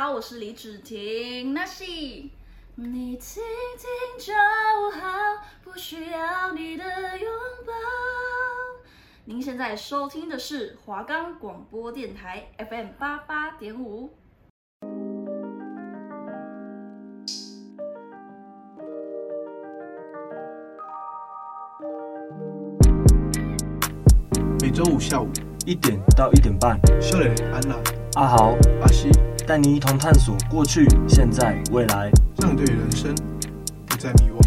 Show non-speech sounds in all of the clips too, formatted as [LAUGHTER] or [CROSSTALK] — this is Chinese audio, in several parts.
好，我是李芷婷，那是你听听就好，不需要你的拥抱。您现在收听的是华冈广播电台 FM 八八点五。每周五下午一点到一点半，秀蕾、安娜、阿豪、阿西带你一同探索过去、现在、未来，让你对人生不再迷惘。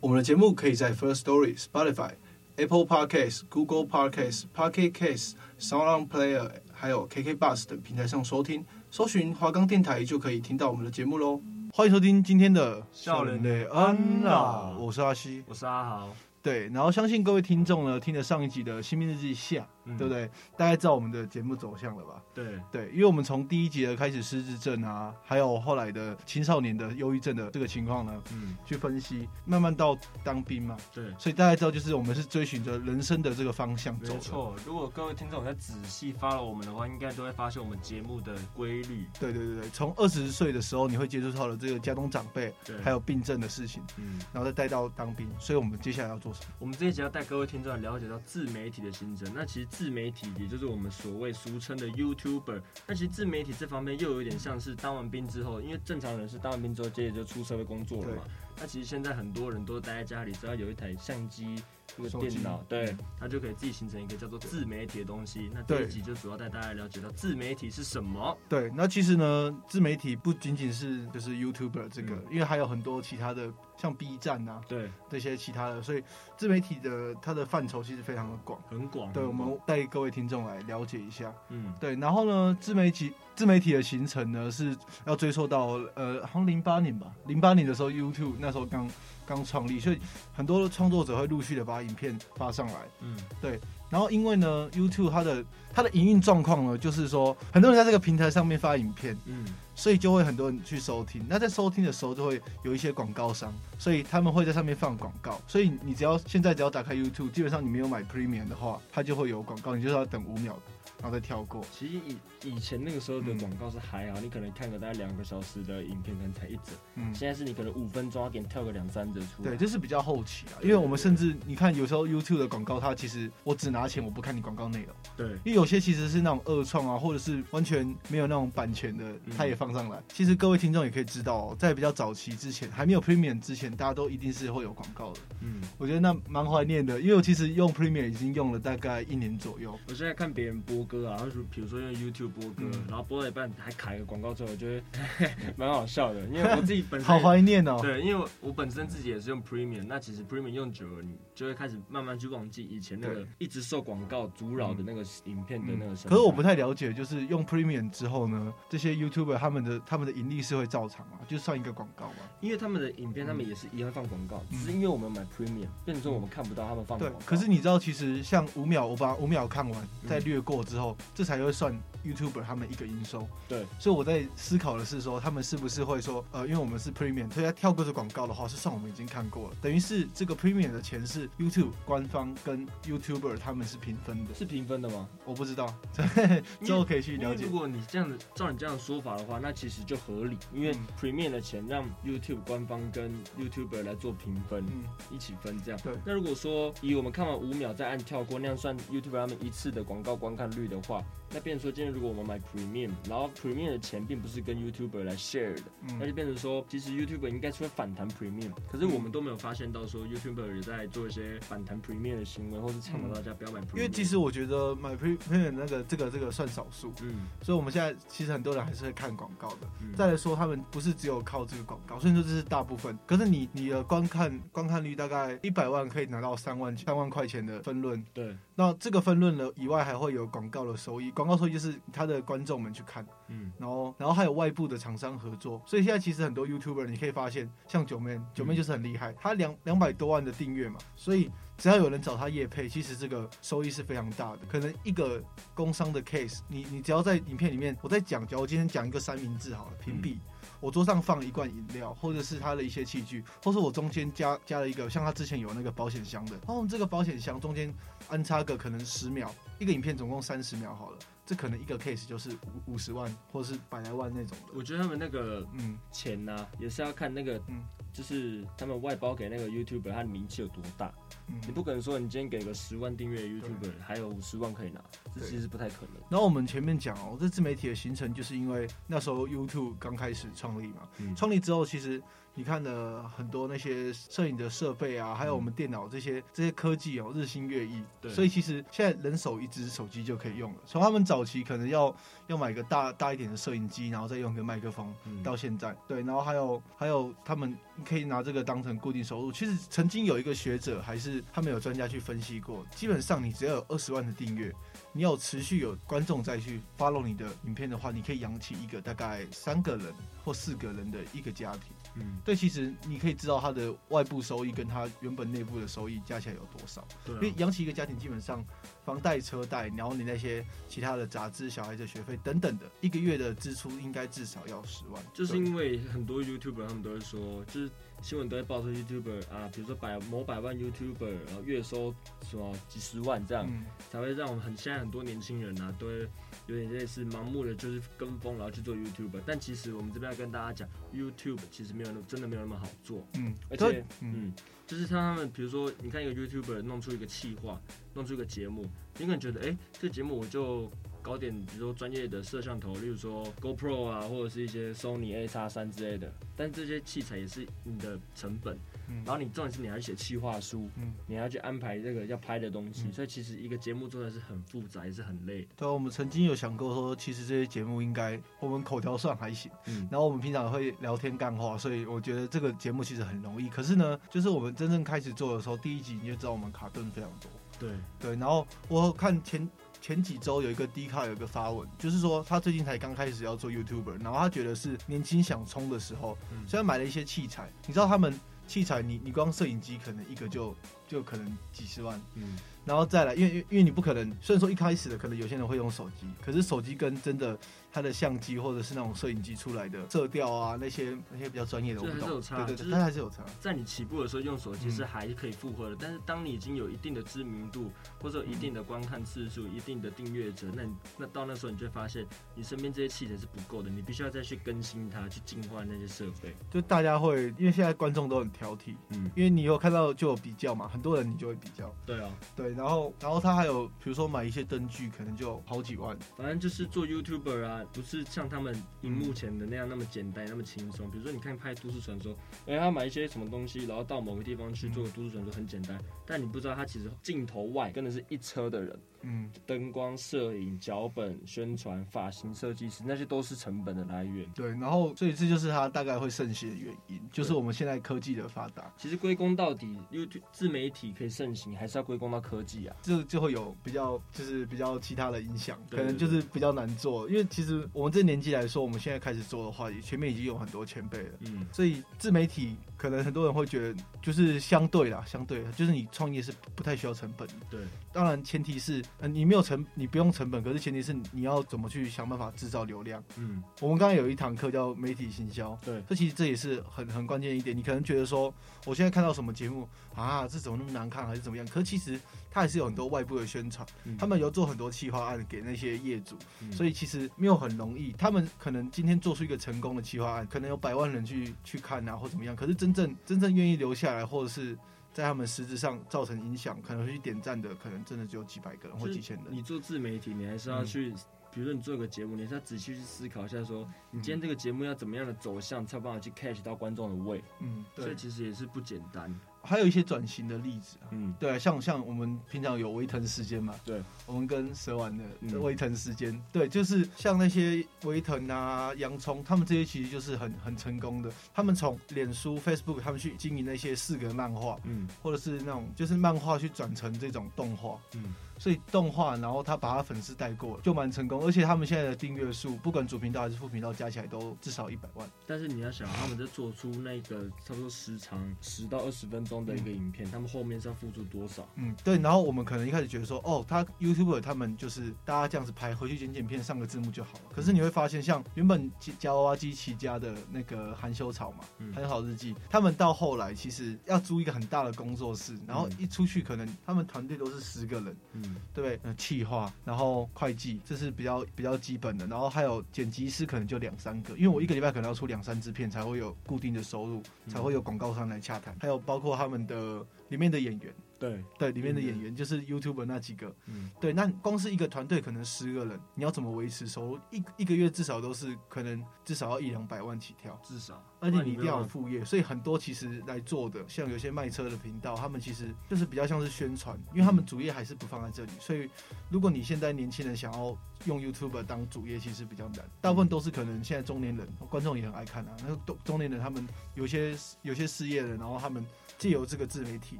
我们的节目可以在 First Story、Spotify、Apple Podcasts、Google Podcasts、Pocket Casts、SoundOn Player，还有 KK Bus 等平台上收听，搜寻华冈电台就可以听到我们的节目喽。欢迎收听今天的笑脸的安娜，我是阿西，我是阿豪。对，然后相信各位听众呢，听了上一集的新兵日记下，嗯、对不对？大概知道我们的节目走向了吧？对对，因为我们从第一集的开始失智症啊，还有后来的青少年的忧郁症的这个情况呢，嗯，去分析，慢慢到当兵嘛，对，所以大家知道，就是我们是追寻着人生的这个方向走。没错，如果各位听众在仔细 follow 我们的话，应该都会发现我们节目的规律。对对对对，从二十岁的时候，你会接触到了这个家中长辈，对，还有病症的事情，嗯，然后再带到当兵，所以我们接下来要做什么？我们这一集要。带各位听众来了解到自媒体的形成。那其实自媒体也就是我们所谓俗称的 YouTuber。那其实自媒体这方面又有点像是当完兵之后，因为正常人是当完兵之后接着就出社会工作了嘛。那其实现在很多人都待在家里，只要有一台相机。这个电脑，对，它就可以自己形成一个叫做自媒体的东西。那这一集就主要带大家了解到自媒体是什么。对，那其实呢，自媒体不仅仅是就是 YouTuber 这个，嗯、因为还有很多其他的，像 B 站啊，对，这些其他的，所以自媒体的它的范畴其实非常的广，很广。对，我们带各位听众来了解一下。嗯，对，然后呢，自媒体自媒体的形成呢，是要追溯到呃，好像零八年吧，零八年的时候，YouTube 那时候刚。刚创立，所以很多创作者会陆续的把影片发上来。嗯，对。然后因为呢，YouTube 它的它的营运状况呢，就是说很多人在这个平台上面发影片，嗯，所以就会很多人去收听。那在收听的时候，就会有一些广告商，所以他们会在上面放广告。所以你只要现在只要打开 YouTube，基本上你没有买 Premium 的话，它就会有广告，你就是要等五秒。然后再跳过。其实以以前那个时候的广告是还好，嗯、你可能看个大概两个小时的影片，可能才一折。嗯。现在是你可能五分钟要给你跳个两三折出来。对，这是比较后期啊，因为我们甚至你看有时候 YouTube 的广告，它其实我只拿钱，我不看你广告内容。对。因为有些其实是那种二创啊，或者是完全没有那种版权的，它也放上来。嗯、其实各位听众也可以知道、哦，在比较早期之前，还没有 Premium 之前，大家都一定是会有广告的。嗯。我觉得那蛮怀念的，因为我其实用 Premium 已经用了大概一年左右。我现在看别人播歌啊，就是比如说。用 YouTube 播歌，嗯、然后播到一半还卡一个广告之后，我觉得 [LAUGHS] 蛮好笑的，因为我自己 [LAUGHS] 本身好怀念哦。对，因为我本身自己也是用 Premium，那其实 Premium 用久了，你就会开始慢慢去忘记以前那个一直受广告阻扰的那个影片的那个。可是我不太了解，就是用 Premium 之后呢，这些 YouTuber 他们的他们的盈利是会照常啊？就算一个广告嘛？因为他们的影片他们也是一样放广告，嗯、只是因为我们买 Premium，变成说我们看不到他们放广告。对，可是你知道，其实像五秒，我把五秒看完再略过之后，嗯、这才会算。YouTuber 他们一个营收，对，所以我在思考的是说，他们是不是会说，呃，因为我们是 Premium，所以他跳过这广告的话，是算我们已经看过了，等于是这个 Premium 的钱是 YouTube 官方跟 YouTuber 他们是平分的，是平分的吗？我不知道，[LAUGHS] 之后可以去了解。如果你这样子照你这样的说法的话，那其实就合理，因为 Premium 的钱让 YouTube 官方跟 YouTuber 来做平分，嗯，一起分这样。对。那如果说以我们看完五秒再按跳过那样算 YouTuber 他们一次的广告观看率的话，那变成说今天如果我们买 Premium，然后 Premium 的钱并不是跟 YouTuber 来 share 的，嗯、那就变成说，其实 YouTuber 应该是会反弹 Premium，可是我们都没有发现到说 YouTuber 也在做一些反弹 Premium 的行为，或是倡导大家不要买 Premium。因为其实我觉得买 Premium 那个这个这个算少数，嗯，所以我们现在其实很多人还是会看广告的。嗯、再来说，他们不是只有靠这个广告，所以说这是大部分。可是你你的观看观看率大概一百万可以拿到三万三万块钱的分论，对。那这个分论呢以外还会有广告的收益，广告收益就是他的观众们去看，嗯，然后然后还有外部的厂商合作，所以现在其实很多 YouTuber 你可以发现，像九妹，九妹就是很厉害，他两两百多万的订阅嘛，所以只要有人找他夜配，其实这个收益是非常大的。可能一个工商的 case，你你只要在影片里面，我在讲，假如我今天讲一个三明治好了，屏蔽。我桌上放一罐饮料，或者是他的一些器具，或是我中间加加了一个，像他之前有那个保险箱的，然后这个保险箱中间安插个可能十秒，一个影片总共三十秒好了，这可能一个 case 就是五五十万或者是百来万那种的。我觉得他们那个嗯钱呢、啊，也是要看那个嗯，就是他们外包给那个 YouTuber 他的名气有多大。嗯、你不可能说你今天给个十万订阅 YouTuber 还有五十万可以拿，这其实不太可能。然后我们前面讲哦，这自媒体的形成就是因为那时候 YouTube 刚开始创立嘛，创、嗯、立之后其实。你看的很多那些摄影的设备啊，还有我们电脑这些这些科技哦，日新月异。对，所以其实现在人手一支手机就可以用了。从他们早期可能要要买个大大一点的摄影机，然后再用个麦克风，到现在，对，然后还有还有他们可以拿这个当成固定收入。其实曾经有一个学者，还是他们有专家去分析过，基本上你只要有二十万的订阅，你有持续有观众再去 follow 你的影片的话，你可以养起一个大概三个人或四个人的一个家庭。嗯，对，其实你可以知道它的外部收益跟它原本内部的收益加起来有多少。对、啊，因为养起一个家庭，基本上房贷、车贷，然后你那些其他的杂志、小孩的学费等等的，一个月的支出应该至少要十万。就是因为很多 YouTuber 他们都会说，就是。新闻都会报出 YouTuber 啊，比如说百某百万 YouTuber，然后月收什么几十万这样，嗯、才会让我们很现在很多年轻人啊，都会有点类似盲目的就是跟风，然后去做 YouTuber。但其实我们这边要跟大家讲，YouTube 其实没有那真的没有那么好做。嗯，而且嗯，嗯，就是像他们，比如说你看一个 YouTuber 弄出一个企划，弄出一个节目，你可能觉得哎、欸，这个节目我就。搞点，比如说专业的摄像头，例如说 GoPro 啊，或者是一些 Sony A 叉三之类的。但这些器材也是你的成本。嗯。然后你重点是你还要写企划书，嗯，你还要去安排这个要拍的东西。嗯。所以其实一个节目做的是很复杂，也是很累的。对，我们曾经有想过说，其实这些节目应该我们口条算还行。嗯。然后我们平常会聊天干话，所以我觉得这个节目其实很容易。可是呢，就是我们真正开始做的时候，第一集你就知道我们卡顿非常多。对。对。然后我看前。前几周有一个 D 卡有一个发文，就是说他最近才刚开始要做 YouTuber，然后他觉得是年轻想冲的时候，虽然买了一些器材，你知道他们器材你，你你光摄影机可能一个就就可能几十万，嗯。然后再来，因为因为你不可能，虽然说一开始的可能有些人会用手机，可是手机跟真的它的相机或者是那种摄影机出来的色调啊，那些那些比较专业的，我不懂，对对对，它还是有差。在你起步的时候用手机是还可以复合的，嗯，但是当你已经有一定的知名度，或者有一定的观看次数，嗯，一定的订阅者，那你那到那时候你就会发现，你身边这些器材是不够的，你必须要再去更新它，去进化那些设备。就大家会，因为现在观众都很挑剔，嗯，因为你有看到就有比较嘛，很多人你就会比较。对啊，对。然后，然后他还有，比如说买一些灯具，可能就好几万。反正就是做 YouTuber 啊，不是像他们荧幕前的那样那么简单、那么轻松。比如说，你看拍都市传说，哎，他买一些什么东西，然后到某个地方去做都市传说，很简单。但你不知道，他其实镜头外跟的是一车的人。嗯，灯光、摄影、脚本、宣传、发型设计师，那些都是成本的来源。对，然后所以这就是它大概会盛行的原因，就是我们现在科技的发达。其实归功到底，YouTube 自媒体可以盛行，还是要归功到科技啊。这就会有比较，就是比较其他的影响，可能就是比较难做。因为其实我们这年纪来说，我们现在开始做的话，前面已经有很多前辈了。嗯，所以自媒体可能很多人会觉得，就是相对啦，相对就是你创业是不太需要成本的。对，当然前提是。嗯，你没有成，你不用成本，可是前提是你要怎么去想办法制造流量。嗯，我们刚刚有一堂课叫媒体行销，对，这其实这也是很很关键一点。你可能觉得说，我现在看到什么节目啊，这怎么那么难看，还是怎么样？可是其实它还是有很多外部的宣传，嗯，他们有做很多企划案给那些业主，嗯，所以其实没有很容易。他们可能今天做出一个成功的企划案，可能有百万人去去看啊，或怎么样。可是真正真正愿意留下来，或者是。在他们实质上造成影响，可能会去点赞的，可能真的只有几百个人或几千人。你做自媒体，你还是要去，嗯、比如说你做个节目，你还是要仔细去思考一下说，说你今天这个节目要怎么样的走向，才有办法去 catch 到观众的胃。嗯，对，所以其实也是不简单。还有一些转型的例子，嗯，对，像像我们平常有微腾时间嘛，对，我们跟蛇丸的微腾时间，嗯、对，就是像那些微腾啊、洋葱，他们这些其实就是很很成功的，他们从脸书、Facebook 他们去经营那些四格漫画，嗯，或者是那种就是漫画去转成这种动画，嗯。所以动画，然后他把他粉丝带过了，就蛮成功。而且他们现在的订阅数，不管主频道还是副频道，加起来都至少一百万。但是你要想，他们在做出那个差不多时长十到二十分钟的一个影片，嗯、他们后面是要付出多少？嗯，对。然后我们可能一开始觉得说，哦，他 YouTuber 他们就是大家这样子拍，回去剪剪片，上个字幕就好了。可是你会发现，像原本夹娃娃机起家的那个含羞草嘛，含羞草日记，他们到后来其实要租一个很大的工作室，然后一出去可能他们团队都是十个人，嗯，对不对？嗯。企划，然后会计，这是比较比较基本的，然后还有剪辑师可能就两三个，因为我一个礼拜可能要出两三支片才会有固定的收入，才会有广告商来洽谈，还有包括他们的里面的演员。对。对，里面的演员就是 YouTuber 那几个，嗯，对，那光是一个团队可能十个人，你要怎么维持收入？一一个月至少都是可能至少要一两百万起跳，至少，而且你一定要有副业，所以很多其实来做的，像有些卖车的频道，他们其实就是比较像是宣传，因为他们主业还是不放在这里，所以如果你现在年轻人想要用 YouTuber 当主业，其实比较难，大部分都是可能现在中年人，观众也很爱看啊，那个中年人他们有些有些失业的，然后他们。借由这个自媒体，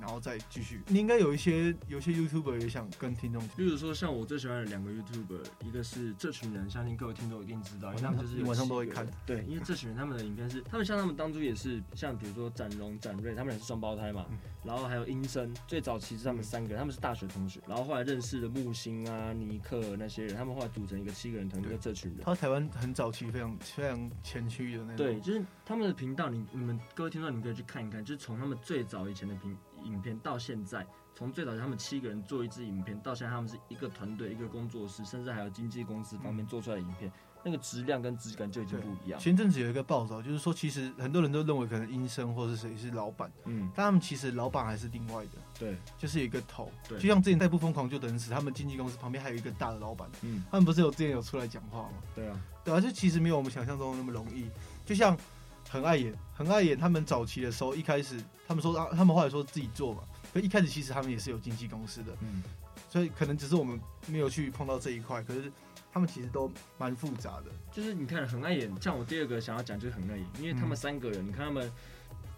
然后再继续。你应该有一些有一些 YouTuber 也想跟听众，比如说像我最喜欢的两个 YouTuber，一个是这群人，相信各位听众一定知道，因为他们就是晚上都会看。对，因为这群人他们的影片是，他们像他们当初也是像比如说展荣、展瑞，他们俩是双胞胎嘛。嗯、然后还有英生，最早其实他们三个人，他们是大学同学，然后后来认识的木星啊、尼克那些人，他们后来组成一个七个人团队，叫这群人。他台湾很早期非常非常前驱的那种。对，就是他们的频道，你你们各位听众，你们可以去看一看，就是从他们最早以前的影。影片到现在，从最早他们七个人做一支影片，到现在他们是一个团队、一个工作室，甚至还有经纪公司方面做出来的影片，嗯、那个质量跟质感就已经不一样。前阵子有一个报道，就是说其实很多人都认为可能音声或是谁是老板，嗯，但他们其实老板还是另外的，对，就是有一个头，对，就像之前在《不疯狂就等死，他们经纪公司旁边还有一个大的老板，嗯，他们不是有之前有出来讲话吗？对啊，对啊，就其实没有我们想象中那么容易，就像。很爱演，很爱演。他们早期的时候，一开始他们说啊，他们后来说自己做嘛。可一开始其实他们也是有经纪公司的，嗯，所以可能只是我们没有去碰到这一块。可是他们其实都蛮复杂的。就是你看很爱演，像我第二个想要讲就是很爱演，因为他们三个人，嗯、你看他们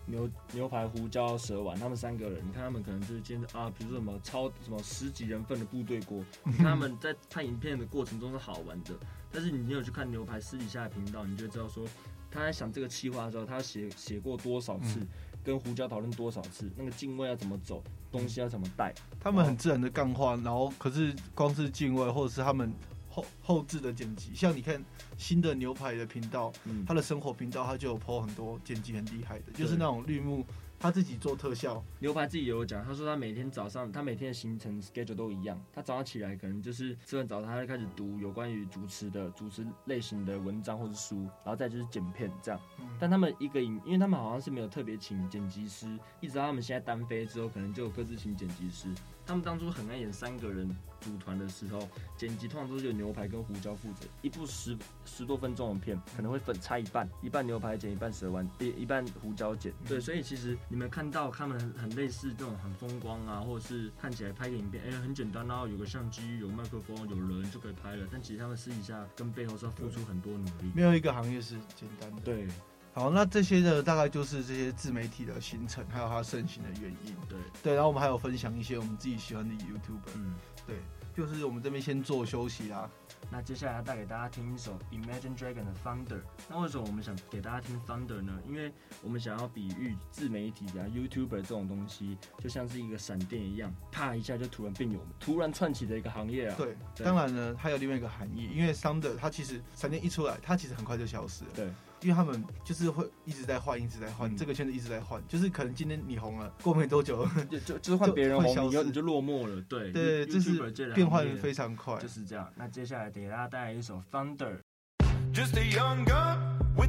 牛牛排、胡椒、蛇丸，他们三个人，你看他们可能就是今天啊，比如说什么超什么十几人份的部队锅，你 [LAUGHS] 看他们在拍影片的过程中是好玩的。但是你没有去看牛排私底下的频道，你就知道说。他在想这个企划的时候，他写写过多少次，嗯、跟胡椒讨论多少次，那个镜位要怎么走，东西要怎么带，他们很自然的干话，然后可是光是镜位或者是他们后后置的剪辑，像你看新的牛排的频道，嗯、他的生活频道，他就有 po 很多剪辑很厉害的，就是那种绿幕。他自己做特效，牛排自己也有讲，他说他每天早上，他每天的行程 schedule 都一样。他早上起来可能就是吃完早餐，他就开始读有关于主持的主持类型的文章或者书，然后再就是剪片这样。嗯、但他们一个影，因为他们好像是没有特别请剪辑师，一直到他们现在单飞之后，可能就各自请剪辑师。他们当初很爱演三个人组团的时候，剪辑通常都是由牛排跟胡椒负责。一部十十多分钟的片，可能会分拆一半，一半牛排剪，一半蛇丸，一一半胡椒剪。对，所以其实你们看到他们很很类似这种很风光啊，或者是看起来拍个影片，哎、欸，很简单，然后有个相机、有麦克风、有人就可以拍了。但其实他们私底下跟背后是要付出很多努力。没有一个行业是简单的。对。好，那这些呢，大概就是这些自媒体的形成，还有它盛行的原因。对对，然后我们还有分享一些我们自己喜欢的 YouTuber。嗯，对，就是我们这边先做休息啦。那接下来要带给大家听一首 Imagine Dragon 的 Thunder。那为什么我们想给大家听 Thunder 呢？因为我们想要比喻自媒体啊 YouTuber 这种东西，就像是一个闪电一样，啪一下就突然变有，突然窜起的一个行业啊。对，对当然呢，它有另外一个含义，因为 Thunder 它其实闪电一出来，它其实很快就消失了。对。因为他们就是会一直在换，一直在换，嗯、这个圈子一直在换，就是可能今天你红了，过没多久就就就是换别人红，你就你就落寞了，对对，这是变换非常快，就是这样。那接下来给大家带来一首《Thunder，Just a Young Girl was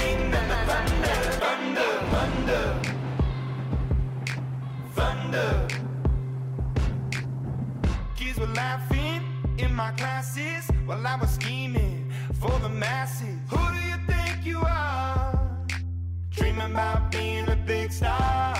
Thunder. Kids were laughing in my classes while I was scheming for the masses. Who do you think you are? Dreaming about being a big star.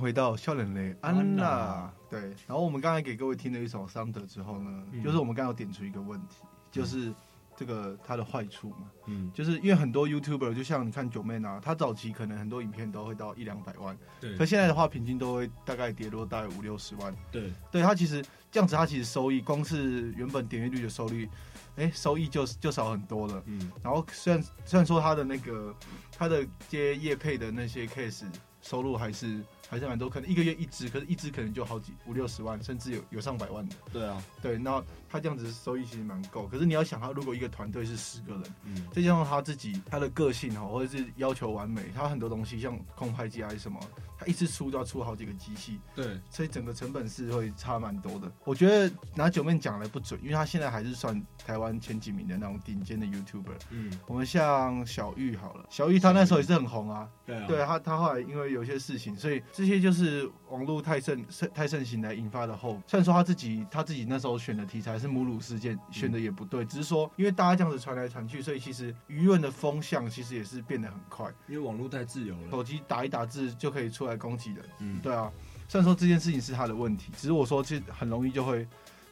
回到笑脸雷安安娜。娜。对，然后我们刚才给各位听了一首《桑德》之后呢，嗯。就是我们刚刚有点出一个问题，就是这个它的坏处嘛，嗯，就是因为很多 YouTuber 就像你看九妹啊，她早期可能很多影片都会到一两百万，对。可现在的话平均都会大概跌落大概五六十万。对，对它其实这样子，它其实收益光是原本点阅率的收率，哎，收益就就少很多了。嗯，然后虽然虽然说他的那个他的接业配的那些 case 收入还是还是蛮多，可能一个月一支，可是一支可能就好几五六十万，甚至有有上百万的。对啊，对，那他这样子收益其实蛮够。可是你要想，他如果一个团队是十个人，嗯，再加上他自己他的个性哈，或者是要求完美，他很多东西像空拍机还是什么，他一次出都要出好几个机器，对，所以整个成本是会差蛮多的。我觉得拿九面讲来不准，因为他现在还是算台湾前几名的那种顶尖的 YouTuber。嗯，我们像小玉好了，小玉她那时候也是很红啊，对啊，对他他后来因为有些事情，所以这些就是网络太盛太盛行来引发的后。虽然说她自己她自己那时候选的题材是母乳事件，选的也不对，只是说因为大家这样子传来传去，所以其实舆论的风向其实也是变得很快，因为网络太自由了，手机打一打字就可以出来攻击人。嗯，对啊，虽然说这件事情是他的问题，只是我说其实很容易就会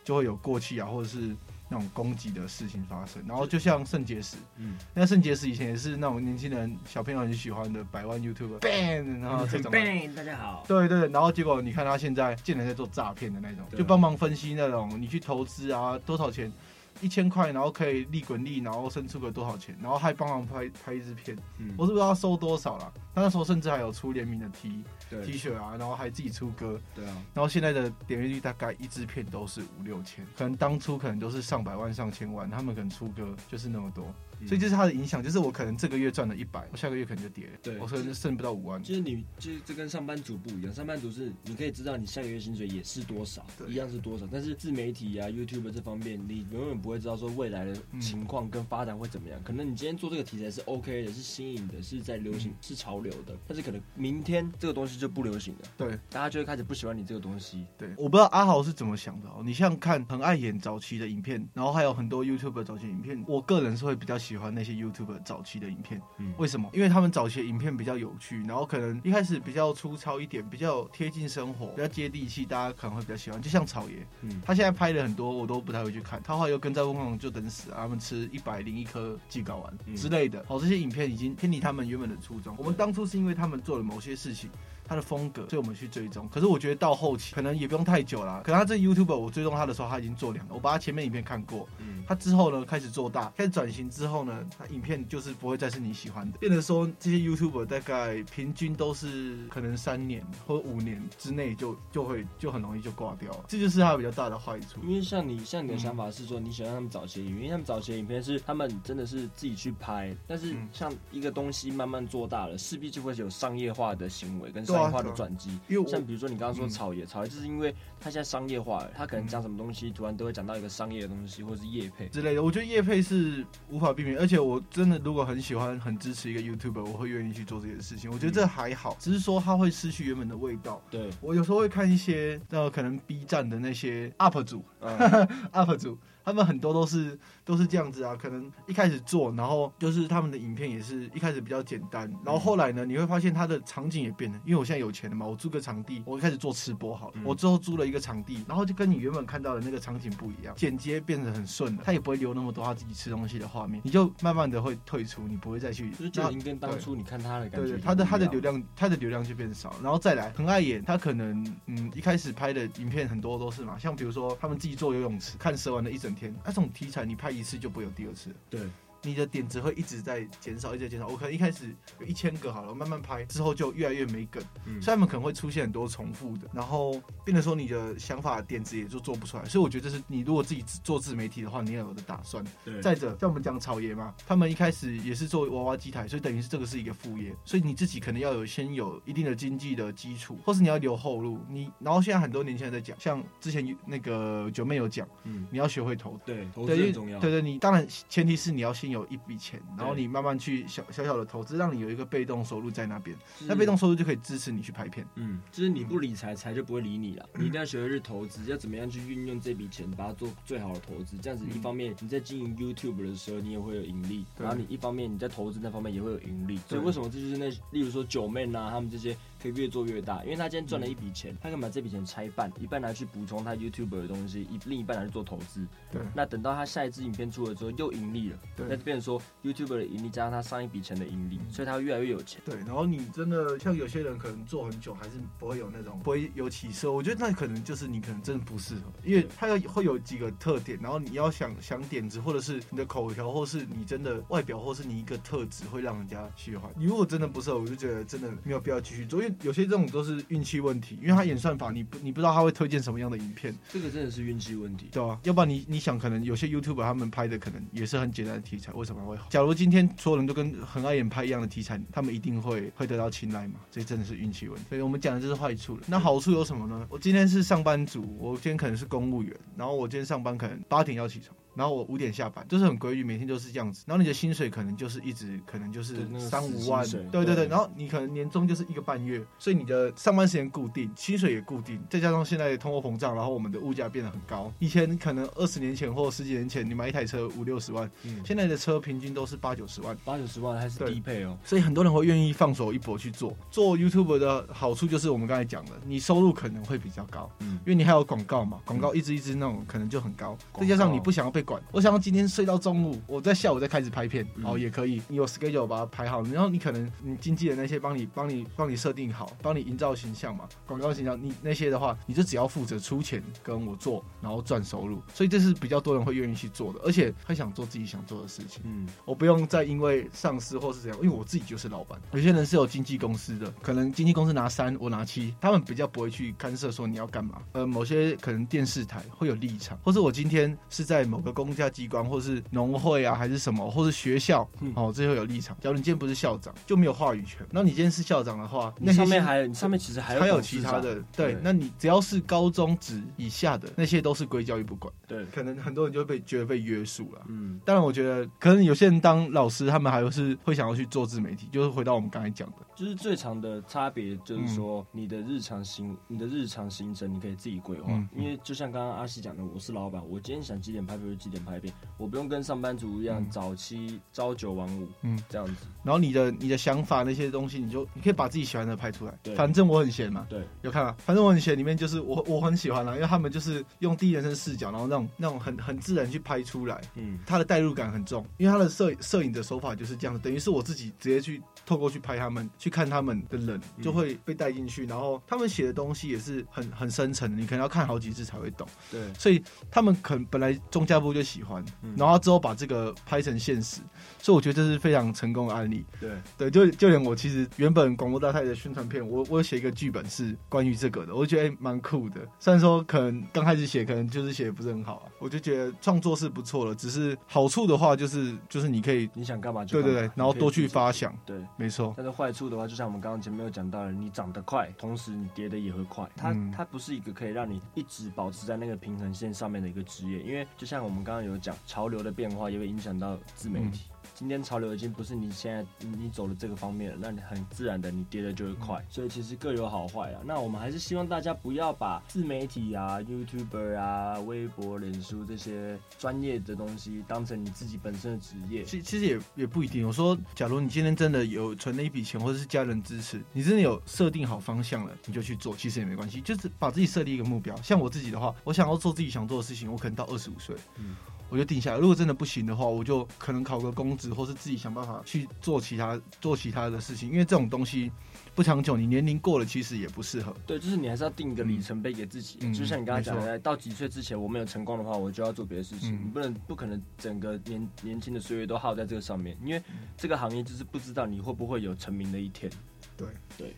就会有过气啊，或者是那种攻击的事情发生。然后就像圣结石，嗯，那圣结石以前也是那种年轻人小朋友很喜欢的百万 YouTuber ban，然后这种啊。Bang，大家好，对对，然后结果你看他现在竟然在做诈骗的那种，就帮忙分析那种你去投资啊多少钱，一千块然后可以利滚利，然后生出个多少钱，然后还帮忙拍拍一支片，嗯，我是不知道收多少啦。他那时候甚至还有出联名的 T。T 恤啊，然后还自己出歌，对啊，然后现在的点阅率大概一支片都是五六千，可能当初可能都是上百万、上千万，他们可能出歌就是那么多，嗯所以就是它的影响，就是我可能这个月赚了一百，我下个月可能就跌了，对我可能剩不到五万。就是你，就是这跟上班族不一样。上班族是你可以知道你下个月薪水也是多少，对一样是多少。但是自媒体啊、YouTube 这方面，你永远不会知道说未来的情况跟发展会怎么样。可能你今天做这个题材是 OK 的，是新颖的，是在流行，是潮流流的，但是可能明天这个东西就不流行了，对，大家就会开始不喜欢你这个东西。对，我不知道阿豪是怎么想的哦。你像看很爱演早期的影片，然后还有很多 YouTuber 早期影片，我个人是会比较喜欢那些 YouTuber 早期的影片。嗯，为什么？因为他们早期的影片比较有趣，然后可能一开始比较粗糙一点，比较贴近生活，比较接地气，大家可能会比较喜欢。就像草爷，嗯，他现在拍的很多我都不太会去看，他后来又跟在翁虹就等死啊，他们吃一百零一颗鸡睾丸之类的。好，这些影片已经偏离他们原本的初衷。我们当初都是因为他们做了某些事情。他的风格，所以我们去追踪。可是我觉得到后期可能也不用太久了。可能他这 YouTuber 我追踪他的时候，他已经做两个。我把他前面影片看过，嗯，他之后呢开始做大，开始转型之后呢，他影片就是不会再是你喜欢的，变得说这些 YouTuber 大概平均都是可能三年或五年之内就就会就很容易就挂掉了。这就是他比较大的坏处。因为像你像你的想法是说你喜欢他们早期的影片，因为他们早期的影片是他们真的是自己去拍，但是像一个东西慢慢做大了，势必就会有商业化的行为跟商业化的转机。因为像比如说你刚刚说草爷，草爷就是因为他现在商业化了，他可能讲什么东西，突然都会讲到一个商业的东西，或者是业配之类的。我觉得业配是无法避免，而且我真的如果很喜欢、很支持一个 YouTuber，我会愿意去做这件事情。我觉得这还好，只是说他会失去原本的味道。对，我有时候会看一些呃，可能 B 站的那些 UP 主、嗯、[LAUGHS] UP 主。他们很多都是都是这样子啊，可能一开始做，然后就是他们的影片也是一开始比较简单，然后后来呢，你会发现他的场景也变了，因为我现在有钱了嘛，我租个场地，我一开始做吃播好了，我之后租了一个场地，然后就跟你原本看到的那个场景不一样，剪接变得很顺了，他也不会留那么多他自己吃东西的画面，你就慢慢的会退出，你不会再去，就是就已经跟当初你看他的感觉，对，他的他的流量他的流量就变少，然后再来很爱演，他可能嗯一开始拍的影片很多都是嘛，像比如说他们自己做游泳池，看蛇玩了一整天，那、啊、种题材。你拍一次就不会有第二次。对。你的点子会一直在减少，一直在减少。我可能一开始有一千个好了，慢慢拍之后就越来越没梗，嗯，所以他们可能会出现很多重复的，然后变得说你的想法点子也就做不出来。所以我觉得这是你如果自己做自媒体的话，你要有的打算。对。再者，像我们讲草爷嘛，他们一开始也是做娃娃机台，所以等于是这个是一个副业，所以你自己可能要有先有一定的经济的基础，或是你要留后路。你然后现在很多年轻人在讲，像之前那个九妹有讲，嗯，你要学会投，对，投资很重要。对对，你当然前提是你要先有一笔钱。然后你慢慢去小小小的投资，让你有一个被动收入在那边，那被动收入就可以支持你去拍片。嗯，就是你不理财，财就不会理你了。你一定要学会去投资，要怎么样去运用这笔钱，把它做最好的投资。这样子，一方面你在经营 YouTube 的时候，你也会有盈利；然后你一方面你在投资那方面也会有盈利。所以为什么这就是那例如说九妹啊，他们这些。可以越做越大，因为他今天赚了一笔钱，他可以把这笔钱拆一半，一半拿去补充他 YouTube 的东西，一另一半拿去做投资。对。那等到他下一支影片出了之后，又盈利了。对。那就变成说 YouTube 的盈利加上他上一笔钱的盈利，所以他会越来越有钱。对。然后你真的像有些人可能做很久，还是不会有那种不会有起色。我觉得那可能就是你可能真的不适合，因为他要会有几个特点，然后你要想想点子，或者是你的口条，或是你真的外表，或是你一个特质会让人家喜欢。你如果真的不适合，我就觉得真的没有必要继续做，因为有些这种都是。运气问题，因为他演算法，你不你不知道他会推荐什么样的影片，这个真的是运气问题，对吧？要不然你你想，可能有些 YouTuber 他们拍的可能也是很简单的题材，为什么会好？假如今天所有人都跟很爱演拍一样的题材，他们一定会会得到青睐嘛？这真的是运气问题。所以我们讲的这是坏处了。那好处有什么呢？我今天是上班族，我今天可能是公务员，然后我今天上班可能八点要起床。然后我五点下班，就是很规律，每天都是这样子。然后你的薪水可能就是一直，可能就是三五万，对对对，对。然后你可能年终就是一个半月，所以你的上班时间固定，薪水也固定，再加上现在通货膨胀，然后我们的物价变得很高。以前可能二十年前或十几年前，你买一台车五六十万，嗯，现在的车平均都是八九十万，八九十万还是低配哦。所以很多人会愿意放手一搏去做。做 YouTube 的好处就是我们刚才讲的，你收入可能会比较高，嗯，因为你还有广告嘛，广告一支一支那种可能就很高，再加上你不想要被管，我想要今天。睡到中午，我在下午再开始拍片，哦，也可以。你有 schedule 把它排好，然后你可能你经纪人那些帮你帮你帮你设定好，帮你营造形象嘛，广告形象，你那些的话，你就只要负责出钱跟我做，然后赚收入。所以这是比较多人会愿意去做的，而且很想做自己想做的事情。嗯，我不用再因为上司或是怎样，因为我自己就是老板。有些人是有经纪公司的，可能经纪公司拿三，我拿七，他们比较不会去干涉说你要干嘛。呃，某些可能电视台会有立场，或者我今天是在某个个公家机关，或是农会啊，还是什么，或是学校，嗯。哦，最后有立场。假如你今天不是校长，就没有话语权。那你今天是校长的话，那上面还有，你上面其实还有还有其他的，对对，那你只要是高中职以下的那些都是归教育部管，对，可能很多人就会被觉得被约束了。嗯，当然，我觉得可能有些人当老师，他们还是会想要去做自媒体，就是回到我们刚才讲的，就是最长的差别就是说，你的日常行，你的日常行程你可以自己规划，嗯。因为就像刚刚阿西讲的，我是老板，我今天想几点拍几点拍片，我不用跟上班族一样嗯。早期朝九晚五，嗯。这样子，然后你的你的想法那些东西，你就你可以把自己喜欢的拍出来。对。反正我很闲嘛。对，有看啊，反正我很闲，里面就是我我很喜欢啦，因为他们就是用第一人称视角，然后那种那种很很自然去拍出来，嗯，他的代入感很重，因为他的摄摄影的手法就是这样子，等于是我自己直接去透过去拍他们，去看他们的人，就会被带进去，然后他们写的东西也是很很深沉的，你可能要看好几次才会懂，对，所以他们可能本来中家部就喜欢，嗯然后之后把这个拍成现实，所以我觉得这是非常成功的案例。对，对，就就连我其实原本广播大赛的宣传片，我我有写一个剧本是关于这个的，我就觉得蛮酷的。虽然说可能刚开始写，可能就是写的不是很好啊，我就觉得创作是不错了。只是好处的话，就是就是你可以，你想干嘛就干嘛对对对，然后多去发想，想，对。没错，但是坏处的话，就像我们刚刚前面有讲到的，你长得快，同时你跌的也会快。它、嗯它不是一个可以让你一直保持在那个平衡线上面的一个职业，因为就像我们刚刚有讲，潮流的变化也会影响到自媒体。今天潮流已经不是你现在你你走的这个方面了，那你很自然的你跌的就会快。所以其实各有好坏啊。那我们还是希望大家不要把自媒体啊、YouTuber 啊、微博、脸书这些专业的东西当成你自己本身的职业。其其实也也不一定。我说，假如你今天真的有存了一笔钱，或者是家人支持，你真的有设定好方向了，你就去做，其实也没关系。就是把自己设立一个目标。像我自己的话，我想要做自己想做的事情，我可能到二十五岁，嗯我就定下来。如果真的不行的话，我就可能考个公职，或是自己想办法去做其他做其他的事情。因为这种东西不长久，你年龄过了，其实也不适合。对，就是你还是要定一个里程碑给自己。嗯就像你刚才讲的，到几岁之前我没有成功的话，我就要做别的事情。嗯你不能不可能整个年年轻的岁月都耗在这个上面，因为这个行业就是不知道你会不会有成名的一天。对对，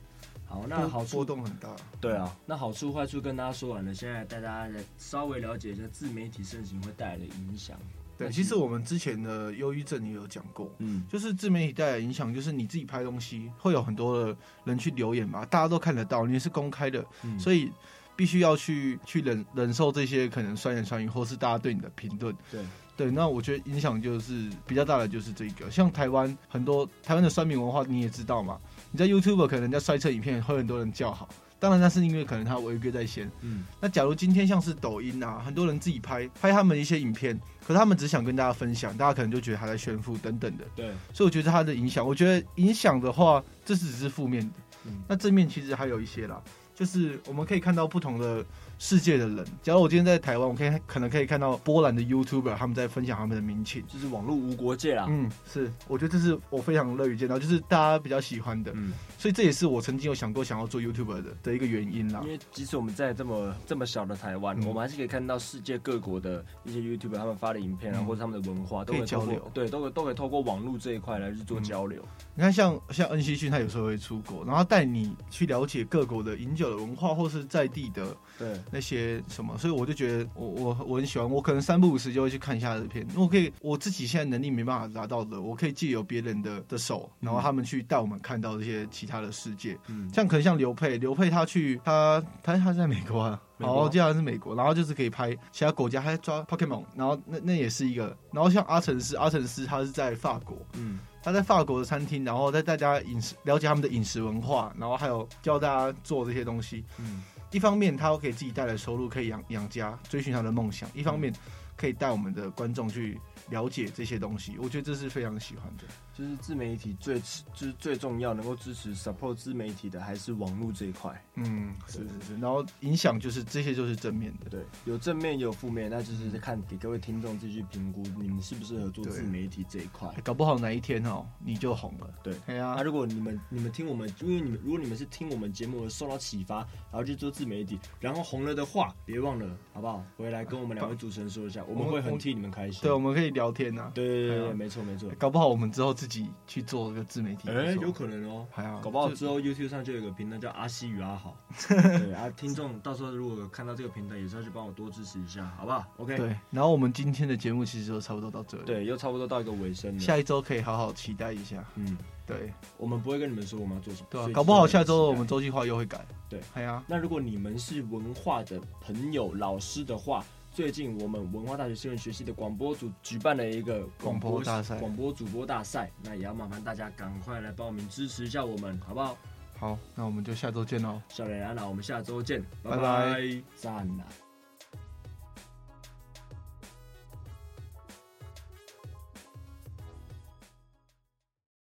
好，那好处波动很大。对啊，那好处坏处跟大家说完了，现在带大家来稍微了解一下自媒体盛行会带来的影响。对，其实我们之前的忧郁症也有讲过。嗯，就是自媒体带来的影响，就是你自己拍东西会有很多的人去留言嘛，大家都看得到，你是公开的，嗯所以必须要去去忍忍受这些可能酸言酸语，或是大家对你的评论。对，对，那我觉得影响就是比较大的就是这个，像台湾很多台湾的酸民文化你也知道嘛，你在 YouTube 可能人家摔车影片会有很多人叫好，当然那是因为可能他违规在先。嗯，那假如今天像是抖音啊，很多人自己拍拍他们一些影片，可是他们只想跟大家分享，大家可能就觉得他在炫富等等的。对，所以我觉得他的影响，我觉得影响的话，这只是负面的。嗯那正面其实还有一些啦，就是我们可以看到不同的世界的人。假如我今天在台湾，我可以可能可以看到波兰的 YouTuber 他们在分享他们的民情。就是网络无国界啦。嗯，是，我觉得这是我非常乐于见到，就是大家比较喜欢的。嗯，所以这也是我曾经有想过想要做 YouTuber 的的一个原因啦因。为即使我们在这么这么小的台湾，嗯我们还是可以看到世界各国的一些 YouTuber 他们发的影片啊，嗯或者他们的文化，都可以交流对，都可以都可以透过网络这一块来去做交流。你看像，像恩熙俊，他有时候会出国，然后带你去了解各国的饮酒的文化，或是在地的对，那些什么，所以我就觉得我我我很喜欢，我可能三不五时就会去看一下这片，因为我可以我自己现在能力没办法达到的，我可以借由别人的的手，然后他们去带我们看到这些其他的世界，嗯，像可能像刘佩，刘佩他去他他他在美国啊，然后接下来是美国，然后就是可以拍其他国家，还在抓 Pokemon，然后那那也是一个，然后像阿成斯，阿成斯他是在法国，嗯，他在法国的餐厅，然后带大家饮食了解他们的饮食文化，然后还有教大家做这些东西。嗯，一方面他给自己带来收入，可以养养家，追寻他的梦想；一方面可以带我们的观众去了解这些东西。我觉得这是非常喜欢的。就是自媒体最就是最重要能够支持 support 自媒体的还是网络这一块。嗯，是是是。然后影响就是这些就是正面的。对，有正面也有负面，那就是看给各位听众自己去评估你们适不适合做自媒体这一块。搞不好哪一天哦，你就红了。对，哎呀、那、如果你们你们听我们，因为你们如果你们是听我们节目而受到启发，然后去做自媒体，然后红了的话，别忘了好不好？回来跟我们两位主持人说一下，我们会很替你们开心。对，我们可以聊天呐、啊。对对对没错没错。搞不好我们之后自己己去做个自媒体。哎，有可能哦，还好，搞不好之后 YouTube 上就有个频道叫阿西与阿豪。[LAUGHS] 对啊，听众到时候如果看到这个频道，也是要去帮我多支持一下，好不好？OK。对，然后我们今天的节目其实就差不多到这里。对，又差不多到一个尾声了。下一周可以好好期待一下。嗯，对，我们不会跟你们说我们要做什么。对啊，搞不好下周我们周计划又会改。对，哎呀，那如果你们是文化的朋友、老师的话，最近我们文化大学新闻学系的广播组举办了一个广播大赛，广播主播大赛，那也要麻烦大家赶快来报名支持一下我们，好不好？好，那我们就下周见喽，小雷安娜，我们下周见，拜拜，赞了。